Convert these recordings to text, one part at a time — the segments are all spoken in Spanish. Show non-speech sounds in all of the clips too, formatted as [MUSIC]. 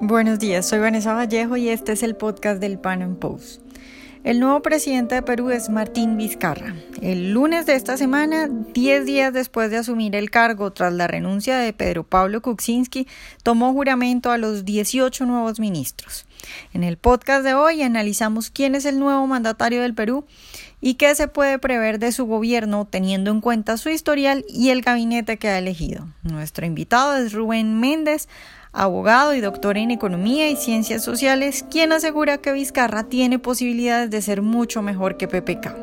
Buenos días, soy Vanessa Vallejo y este es el podcast del Pan Am Post. El nuevo presidente de Perú es Martín Vizcarra. El lunes de esta semana, 10 días después de asumir el cargo tras la renuncia de Pedro Pablo Kuczynski, tomó juramento a los 18 nuevos ministros. En el podcast de hoy analizamos quién es el nuevo mandatario del Perú y qué se puede prever de su gobierno teniendo en cuenta su historial y el gabinete que ha elegido. Nuestro invitado es Rubén Méndez, abogado y doctor en Economía y Ciencias Sociales, quien asegura que Vizcarra tiene posibilidades de ser mucho mejor que PPK.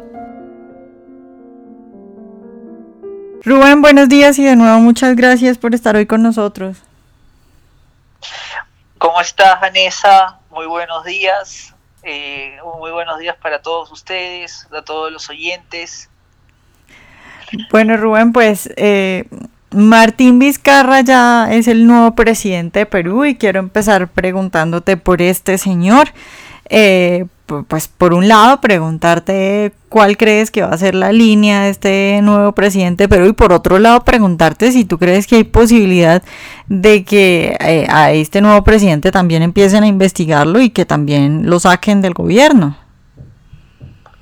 Rubén, buenos días y de nuevo muchas gracias por estar hoy con nosotros. ¿Cómo estás, Vanessa? Muy buenos días. Eh, muy buenos días para todos ustedes, a todos los oyentes. Bueno, Rubén, pues eh, Martín Vizcarra ya es el nuevo presidente de Perú y quiero empezar preguntándote por este señor. Eh, pues por un lado preguntarte cuál crees que va a ser la línea de este nuevo presidente de Perú y por otro lado preguntarte si tú crees que hay posibilidad de que eh, a este nuevo presidente también empiecen a investigarlo y que también lo saquen del gobierno.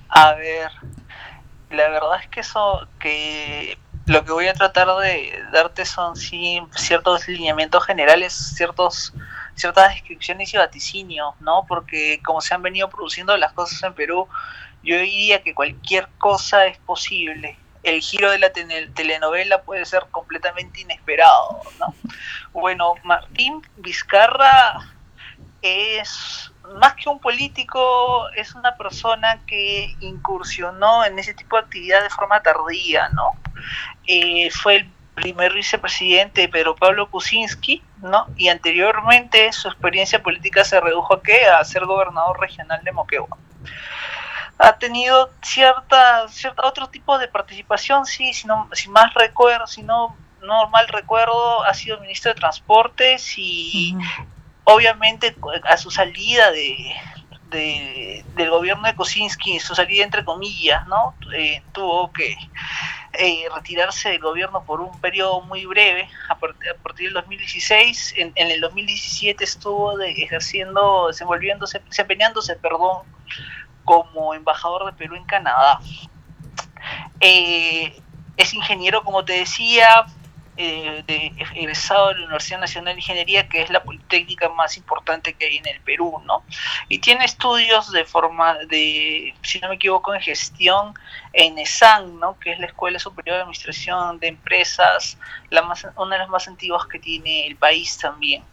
A ver, la verdad es que eso que lo que voy a tratar de darte son sí, ciertos lineamientos generales, ciertos ciertas descripciones y vaticinios, ¿no? Porque como se han venido produciendo las cosas en Perú, yo diría que cualquier cosa es posible. El giro de la telenovela puede ser completamente inesperado, ¿no? Bueno, Martín Vizcarra es más que un político, es una persona que incursionó en ese tipo de actividad de forma tardía, ¿no? Eh, fue el primer vicepresidente Pedro Pablo Kuczynski, ¿no? Y anteriormente su experiencia política se redujo a qué? A ser gobernador regional de Moquegua. Ha tenido cierta, cierta otro tipo de participación, sí, si, no, más recuerdo, si no, no mal recuerdo, ha sido ministro de Transportes y obviamente a su salida de, del gobierno de Kosinski, su salida entre comillas, ¿no? Eh, tuvo que eh, retirarse del gobierno por un periodo muy breve, a, partir, del 2016. En, el 2017 estuvo ejerciendo, desenvolviéndose, desempeñándose, perdón, como embajador de Perú en Canadá. Eh, es ingeniero, como te decía, eh, de, egresado de la Universidad Nacional de Ingeniería, que es la politécnica más importante que hay en el Perú, ¿no? Y tiene estudios de forma de, si no me equivoco, en gestión en ESAN, ¿no? Que es la Escuela Superior de Administración de Empresas, la más, una de las más antiguas que tiene el país también.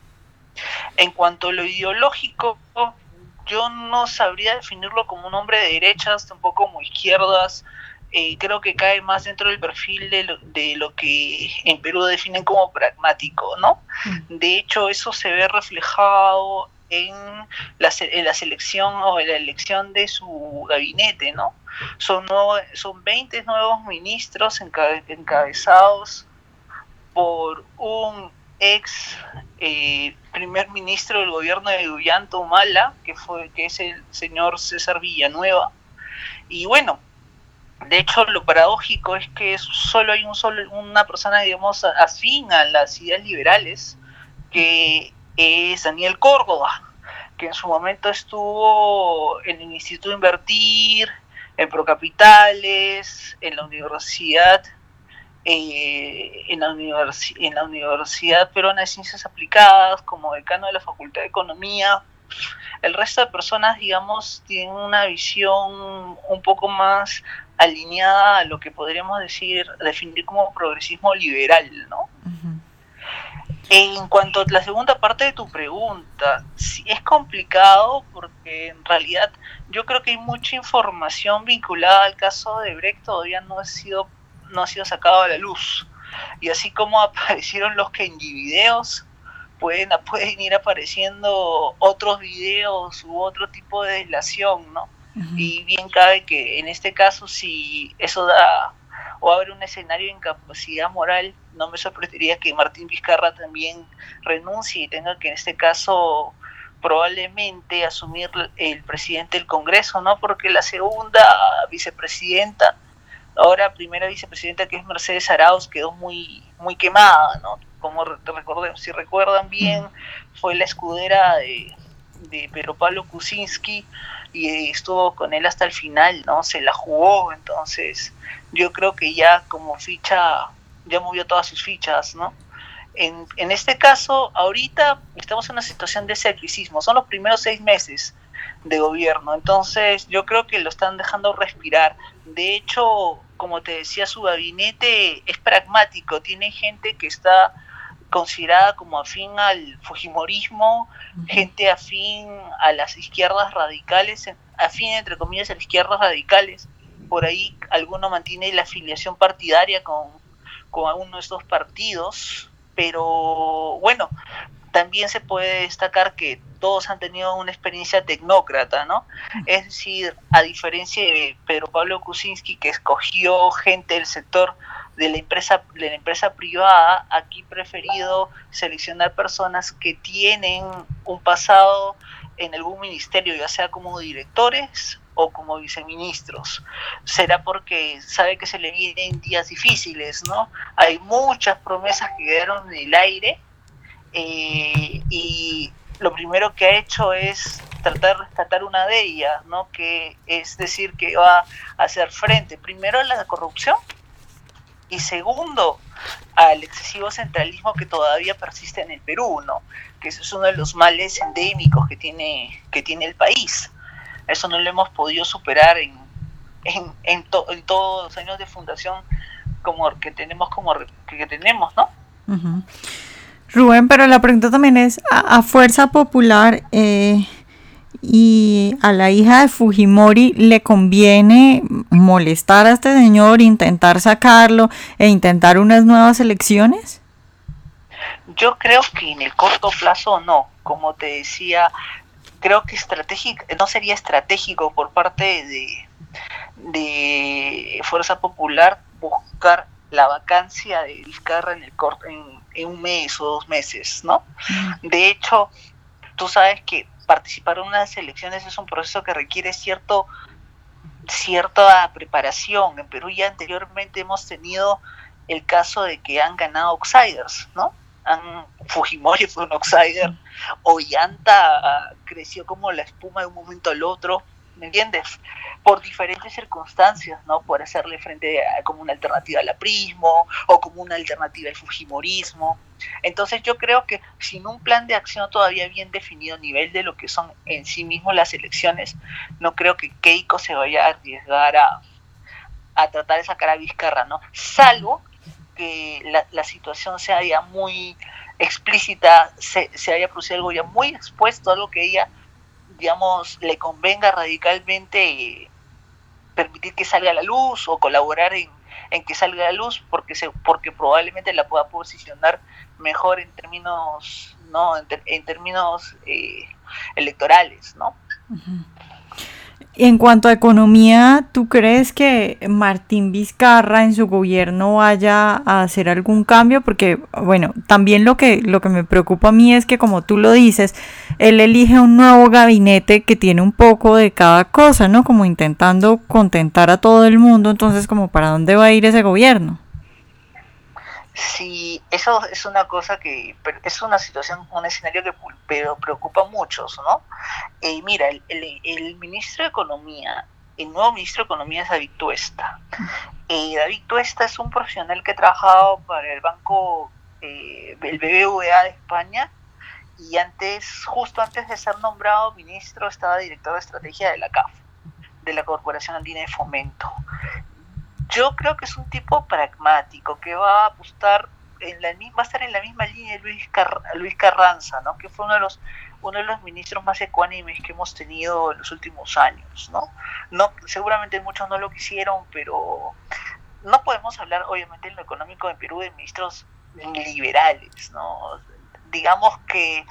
En cuanto a lo ideológico, yo no sabría definirlo como un hombre de derechas, tampoco como izquierdas, eh, creo que cae más dentro del perfil de lo, de lo, que en Perú definen como pragmático, ¿no? Mm. De hecho, eso se ve reflejado en la, en la selección o en la elección de su gabinete, ¿no? Son, son 20 nuevos ministros encabezados por un ex eh, primer ministro del gobierno de Guyana Humala, que, fue, que es el señor César Villanueva. Y bueno, de hecho, lo paradójico es que solo hay un solo, una persona, digamos, afín a las ideas liberales, que es Daniel Córdoba, que en su momento estuvo en el Instituto de Invertir, en Procapitales, en la Universidad, eh, en, la en la Universidad Peruana de Ciencias Aplicadas, como decano de la Facultad de Economía. El resto de personas, digamos, tienen una visión un poco más alineada a lo que podríamos decir, definir como progresismo liberal, ¿no? En cuanto a la segunda parte de tu pregunta, sí es complicado porque en realidad yo creo que hay mucha información vinculada al caso de Brecht todavía no ha sido no ha sido sacado a la luz. Y así como [LAUGHS] aparecieron los Kenji videos, pueden, pueden ir apareciendo otros videos u otro tipo de deslación, ¿no? Y bien cabe que en este caso, si eso da o abre un escenario de incapacidad moral, no me sorprendería que Martín Vizcarra también renuncie y tenga que en este caso probablemente asumir el presidente del Congreso, ¿no? Porque la segunda vicepresidenta, ahora primera vicepresidenta que es Mercedes Arauz, quedó muy, muy quemada, ¿no? Como recordemos, si recuerdan bien, fue la escudera de, de Pedro Pablo Kuczynski y estuvo con él hasta el final, ¿no? Se la jugó, entonces yo creo que ya como ficha, ya movió todas sus fichas, ¿no? En, en este caso, ahorita estamos en una situación de escepticismo, son los primeros seis meses de gobierno, entonces yo creo que lo están dejando respirar. De hecho, como te decía, su gabinete es pragmático, tiene gente que está considerada como afín al Fujimorismo, gente afín a las izquierdas radicales, afín entre comillas a las izquierdas radicales, por ahí alguno mantiene la afiliación partidaria con, con alguno de estos partidos, pero bueno, también se puede destacar que todos han tenido una experiencia tecnócrata, ¿no? Es decir, a diferencia de Pedro Pablo Kuczynski, que escogió gente del sector de la empresa de la empresa privada aquí preferido seleccionar personas que tienen un pasado en algún ministerio ya sea como directores o como viceministros será porque sabe que se le vienen días difíciles no hay muchas promesas que quedaron en el aire eh, y lo primero que ha hecho es tratar de rescatar una de ellas, ¿no? Que es decir que va a hacer frente primero a la corrupción y segundo al excesivo centralismo que todavía persiste en el Perú, ¿no? Que eso es uno de los males endémicos que tiene, que tiene el país. Eso no lo hemos podido superar en, en, en, todos los años de fundación como que tenemos como que tenemos, ¿no? Rubén, pero la pregunta también es, a, Fuerza Popular eh, y a la hija de Fujimori le conviene molestar a este señor, intentar sacarlo e intentar unas nuevas elecciones? Yo creo que en el corto plazo no, como te decía, creo que estratégico, no sería estratégico por parte de, de Fuerza Popular buscar la vacancia de Vizcarra en el corto, en, en un mes o dos meses, ¿no? Mm. De hecho, tú sabes que participar en unas elecciones es un proceso que requiere cierto cierta preparación. En Perú ya anteriormente hemos tenido el caso de que han ganado outsiders, ¿no? Han, Fujimori fue un outsider, Ollanta creció como la espuma de un momento al otro, ¿me entiendes? Por diferentes circunstancias, ¿no? Por hacerle frente como una alternativa al aprismo o como una alternativa al fujimorismo. Entonces yo creo que sin un plan de acción todavía bien definido a nivel de lo que son en sí mismos las elecciones, no creo que Keiko se vaya a arriesgar a, a tratar de sacar a Vizcarra, ¿no? Salvo que la, la situación sea ya muy explícita, se, se haya producido algo ya muy expuesto, algo que ella digamos, le convenga radicalmente permitir que salga a la luz o colaborar en, que salga a la luz porque se, porque probablemente la pueda posicionar mejor en términos no en, términos eh, electorales no en cuanto a economía, ¿tú crees que Martín Vizcarra en su gobierno vaya a hacer algún cambio? Porque, bueno, también lo que, lo que me preocupa a mí es que, como tú lo dices, él elige un nuevo gabinete que tiene un poco de cada cosa, ¿no? Como intentando contentar a todo el mundo, entonces, como para dónde va a ir ese gobierno? Sí, eso es una cosa que es una situación, un escenario que pero preocupa a muchos, ¿no? Eh, mira, el, el, ministro de Economía, el nuevo ministro de Economía es David Tuesta. Eh, David Tuesta es un profesional que ha trabajado para el banco, eh, el BBVA de España, y antes, justo antes de ser nombrado ministro, estaba director de estrategia de la CAF, de la Corporación Andina de Fomento yo creo que es un tipo pragmático que va a apostar en la va a estar en la misma línea de Luis, Luis Carranza, ¿no? Que fue uno de los uno de los ministros más ecuánimes que hemos tenido en los últimos años, ¿no? No seguramente muchos no lo quisieron, pero no podemos hablar obviamente en lo económico de Perú de ministros liberales, ¿no? Digamos que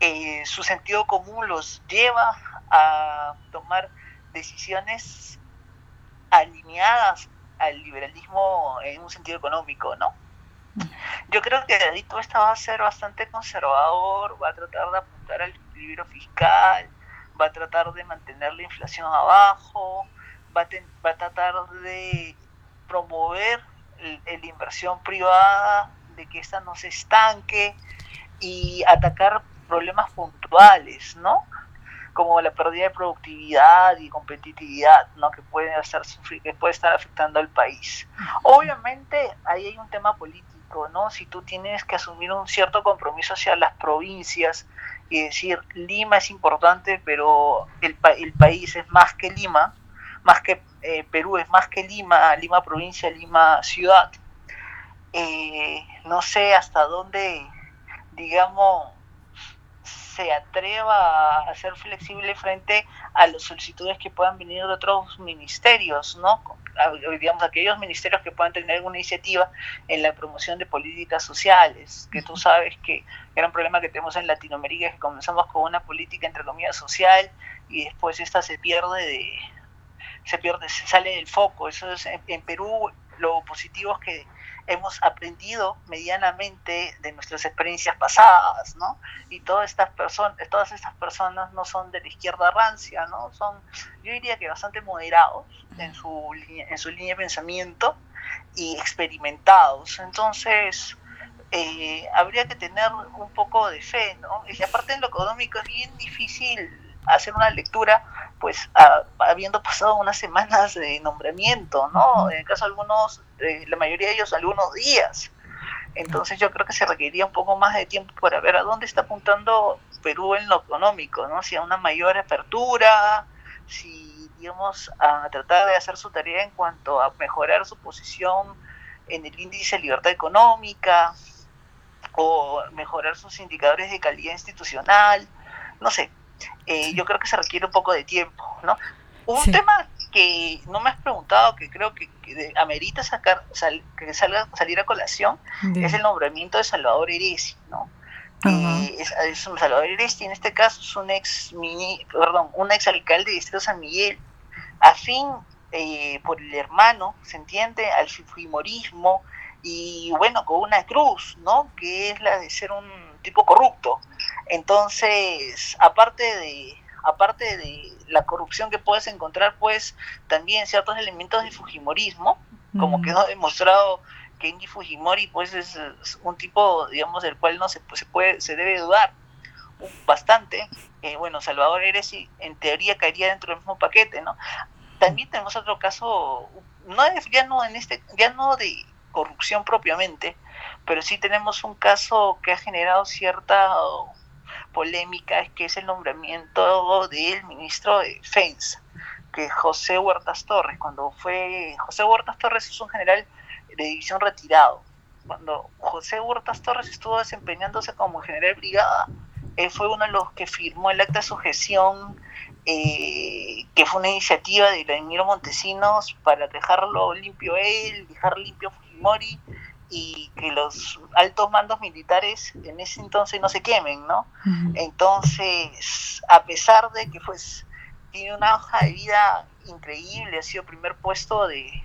eh, su sentido común los lleva a tomar decisiones alineadas al liberalismo en un sentido económico, ¿no? Yo creo que David esta va a ser bastante conservador, va a tratar de apuntar al equilibrio fiscal, va a tratar de mantener la inflación abajo, va a, va a tratar de promover la inversión privada, de que esta no se estanque y atacar problemas puntuales, ¿no? Como la pérdida de productividad y competitividad, ¿no? que puede sufrir, que puede estar afectando al país. Obviamente ahí hay un tema político, ¿no? Si tú tienes que asumir un cierto compromiso hacia las provincias y decir Lima es importante, pero el, el país es más que Lima, más que eh, Perú es más que Lima, Lima provincia, Lima ciudad. Eh, no sé hasta dónde, digamos, se atreva a ser flexible frente a las solicitudes que puedan venir de otros ministerios, ¿no? digamos, aquellos ministerios que puedan tener alguna iniciativa en la promoción de políticas sociales, que tú sabes que gran problema que tenemos en Latinoamérica es que comenzamos con una política, entre comillas, social y después esta se pierde de, se pierde, se sale del foco. Eso es, en Perú lo positivo es que hemos aprendido medianamente de nuestras experiencias pasadas, ¿no? Y todas estas personas, todas estas personas no son de la izquierda rancia, ¿no? Son, yo diría que bastante moderados en su en su línea de pensamiento y experimentados. Entonces, eh, habría que tener un poco de fe, ¿no? Y aparte en lo económico es bien difícil hacer una lectura, pues habiendo pasado unas semanas de nombramiento, ¿no? En el caso de algunos, la mayoría de ellos algunos días. Entonces yo creo que se requeriría un poco más de tiempo para ver a dónde está apuntando Perú en lo económico, ¿no? Si a una mayor apertura, si, digamos, a tratar de hacer su tarea en cuanto a mejorar su posición en el índice de libertad económica o mejorar sus indicadores de calidad institucional, no sé, eh, yo creo que se requiere un poco de tiempo, ¿no? Un tema que no me has preguntado, que creo que, amerita sacar, que salga, salir a colación, es el nombramiento de Salvador Eresi, ¿no? Eh, es, Salvador Eresi, en este caso, es un ex mini, perdón, un ex alcalde de Distrito San Miguel, afín eh, por el hermano, ¿se entiende? Al fujimorismo, y bueno, con una cruz, ¿no? Que es la de ser un tipo corrupto. Entonces, aparte de, aparte de la corrupción que puedes encontrar, pues también ciertos elementos de Fujimorismo, como que quedó demostrado que Indy Fujimori pues es, un tipo, digamos, del cual no se, pues, se puede, se debe dudar bastante. Eh, bueno, Salvador Eresi en teoría caería dentro del mismo paquete, ¿no? También tenemos otro caso, no ya no en este, ya no de corrupción propiamente, pero sí tenemos un caso que ha generado cierta polémica, es que es el nombramiento del ministro de Defensa, que José Huertas Torres, cuando fue, José Huertas Torres es un general de división retirado, cuando José Huertas Torres estuvo desempeñándose como general brigada, él fue uno de los que firmó el acta de sujeción, eh, que fue una iniciativa de Vladimiro Montesinos para dejarlo limpio él, dejar limpio Fujimori y que los altos mandos militares en ese entonces no se quemen, ¿no? Entonces, a pesar de que pues tiene una hoja de vida increíble, ha sido primer puesto de,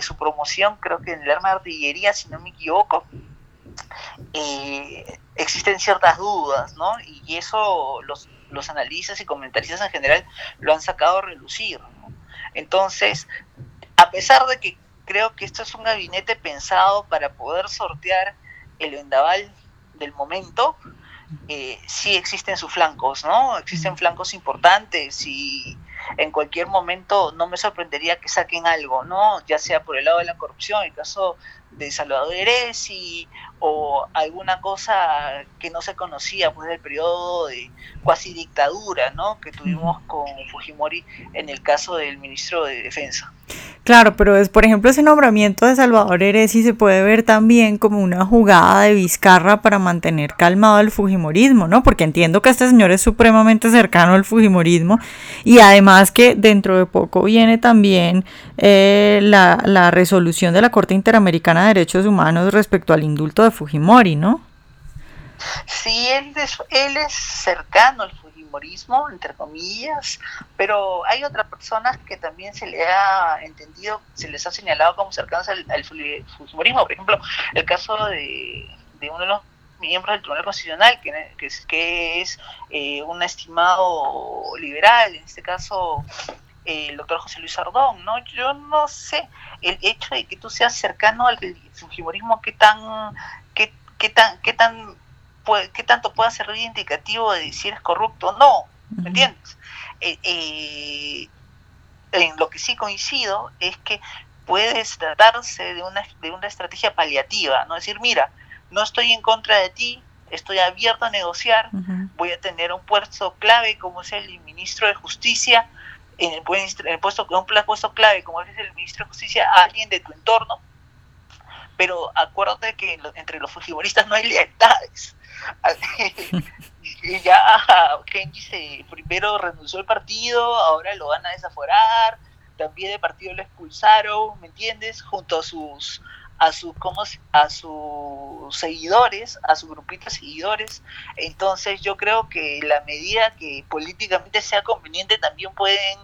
su promoción, creo que en el arma de artillería, si no me equivoco, eh, existen ciertas dudas, ¿no? Y eso los, los analistas y comentaristas en general lo han sacado a relucir, ¿no? Entonces, a pesar de que creo que esto es un gabinete pensado para poder sortear el vendaval del momento. Eh, sí existen sus flancos, ¿no? Existen flancos importantes y en cualquier momento no me sorprendería que saquen algo, ¿no? Ya sea por el lado de la corrupción, el caso de Salvador Eresi o alguna cosa que no se conocía pues del periodo de cuasi dictadura, ¿no? Que tuvimos con Fujimori en el caso del ministro de Defensa. Claro, pero es, por ejemplo, ese nombramiento de Salvador Eresi se puede ver también como una jugada de Vizcarra para mantener calmado el Fujimorismo, ¿no? Porque entiendo que este señor es supremamente cercano al Fujimorismo y además que dentro de poco viene también eh, la, la resolución de la Corte Interamericana de Derechos Humanos respecto al indulto de Fujimori, ¿no? Sí, él es, él es cercano al entre comillas, pero hay otras personas que también se le ha entendido, se les ha señalado como cercanos al, al fujimorismo. Por ejemplo, el caso de, uno de los miembros del Tribunal Constitucional, que, es, eh, un estimado liberal, en este caso el doctor José Luis Ardón, ¿no? Yo no sé, el hecho de que tú seas cercano al fujimorismo, qué tan, qué tan, qué tan qué tanto pueda ser indicativo de si eres corrupto o no, ¿me entiendes? Eh, eh, en lo que sí coincido es que puedes tratarse de una, de una estrategia paliativa, ¿no? Es decir, mira, no estoy en contra de ti, estoy abierto a negociar, voy a tener un puesto clave como es el ministro de Justicia, en el, puesto, un puesto clave como es el ministro de Justicia, a alguien de tu entorno, pero acuérdate que entre los fujimoristas no hay lealtades. [LAUGHS] ya Kenji se primero renunció al partido, ahora lo van a desaforar, también el partido lo expulsaron, ¿me entiendes? Junto a sus a sus como a sus seguidores, a su grupito de seguidores. Entonces yo creo que la medida que políticamente sea conveniente también pueden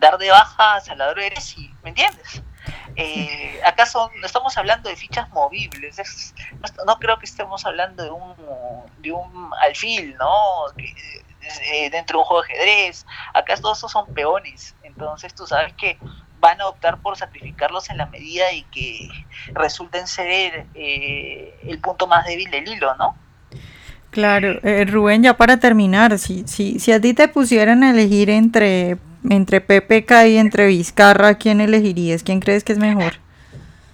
dar de baja a Salvador Eresi, ¿me entiendes? Eh, ¿Acaso no estamos hablando de fichas movibles? no, creo que estemos hablando de un, de un alfil, ¿no? Eh, dentro de un juego de ajedrez. Acá todos esos son peones. Entonces tú sabes que van a optar por sacrificarlos en la medida y que resulten ser eh, el punto más débil del hilo, ¿no? Claro, eh, Rubén, ya para terminar, si, si, si a ti te pusieran a elegir entre, entre PPK y entre Vizcarra, ¿quién elegirías? ¿Quién crees que es mejor?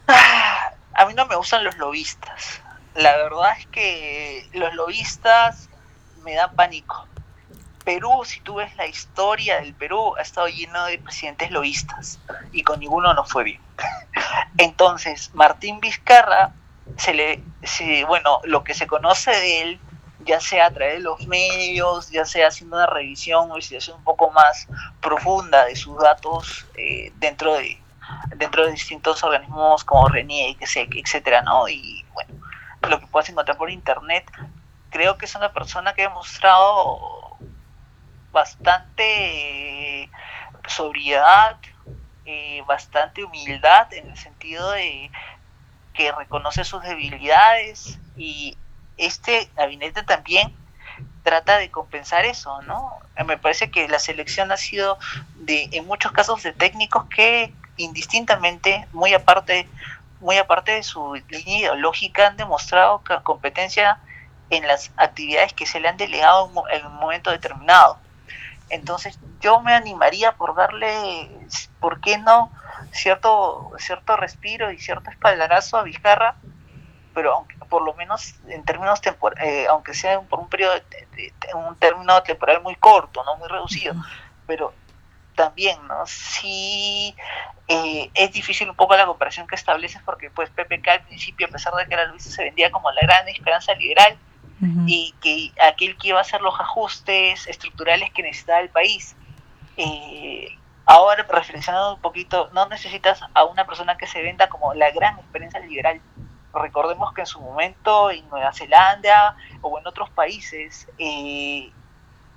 Ah, a mí no me gustan los lobistas. La verdad es que los lobistas me dan pánico. Perú, si tú ves la historia del Perú, ha estado lleno de presidentes loístas y con ninguno no fue bien. [LAUGHS] Entonces, Martín Vizcarra, se le, bueno, lo que se conoce de él, ya sea a través de los medios, ya sea haciendo una revisión o investigación un poco más profunda de sus datos eh, dentro de dentro de distintos organismos como RENIE, etcétera, ¿no? Y bueno, lo que puedes encontrar por internet, creo que es una persona que ha mostrado bastante eh, sobriedad, eh, bastante humildad en el sentido de que reconoce sus debilidades y este gabinete también trata de compensar eso, ¿no? Me parece que la selección ha sido de en muchos casos de técnicos que indistintamente, muy aparte muy aparte de su línea ideológica, han demostrado competencia en las actividades que se le han delegado en un momento determinado. Entonces yo me animaría por darle, ¿por qué no? Cierto, cierto respiro y cierto espaldarazo a Vizcarra, pero aunque, por lo menos en términos temporales, eh, aunque sea por un periodo, un término temporal muy corto, no muy reducido, pero también, ¿no? Sí, eh, es difícil un poco la comparación que estableces porque pues PPK al principio, a pesar de que la Luisa se vendía como la gran esperanza liberal, y que aquel que iba a hacer los ajustes estructurales que necesitaba el país. Eh, ahora, reflexionando un poquito, no necesitas a una persona que se venda como la gran experiencia liberal. Recordemos que en su momento en Nueva Zelanda o en otros países, eh,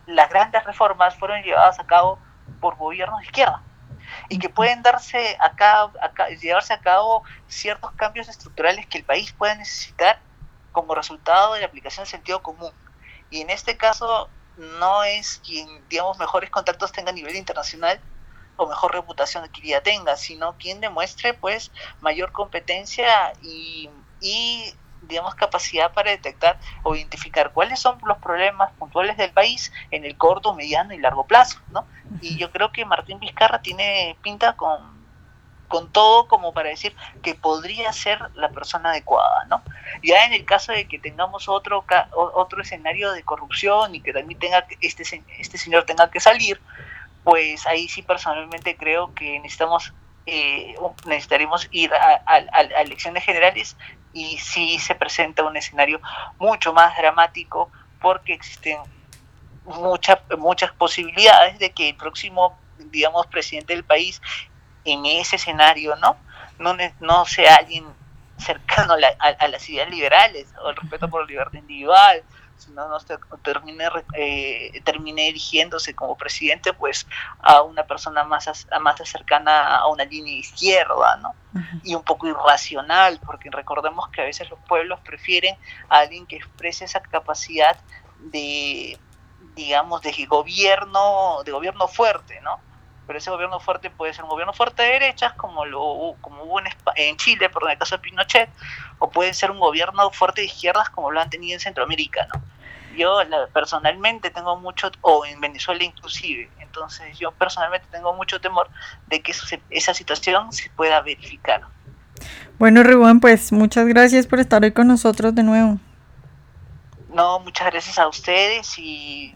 las grandes reformas fueron llevadas a cabo por gobiernos de izquierda y que pueden darse a cabo, llevarse a cabo ciertos cambios estructurales que el país pueda necesitar como resultado de la aplicación del sentido común. Y en este caso no es quien, digamos, mejores contactos tenga a nivel internacional o mejor reputación que ya tenga, sino quien demuestre pues mayor competencia y, y digamos capacidad para detectar o identificar cuáles son los problemas puntuales del país en el corto, mediano y largo plazo, ¿no? Y yo creo que Martín Vizcarra tiene pinta con con todo como para decir que podría ser la persona adecuada, ¿no? Ya en el caso de que tengamos otro otro escenario de corrupción y que también tenga este este señor tenga que salir, pues ahí sí personalmente creo que necesitamos eh, necesitaremos ir a, elecciones generales y sí se presenta un escenario mucho más dramático porque existen muchas muchas posibilidades de que el próximo digamos presidente del país en ese escenario, ¿no? No, no sea alguien cercano a, las ideas liberales o el respeto por la libertad individual, sino no termine, eh, termine erigiéndose como presidente pues a una persona más, más cercana a una línea izquierda, ¿no? Y un poco irracional, porque recordemos que a veces los pueblos prefieren a alguien que exprese esa capacidad de digamos de gobierno de gobierno fuerte no pero ese gobierno fuerte puede ser un gobierno fuerte de derechas, como, lo, como hubo en, en Chile, por el caso de Pinochet, o puede ser un gobierno fuerte de izquierdas, como lo han tenido en Centroamérica, ¿no? Yo personalmente tengo mucho, o en Venezuela inclusive, entonces yo personalmente tengo mucho temor de que esa situación se pueda verificar. Bueno, Rubén, pues muchas gracias por estar hoy con nosotros de nuevo. No, muchas gracias a ustedes y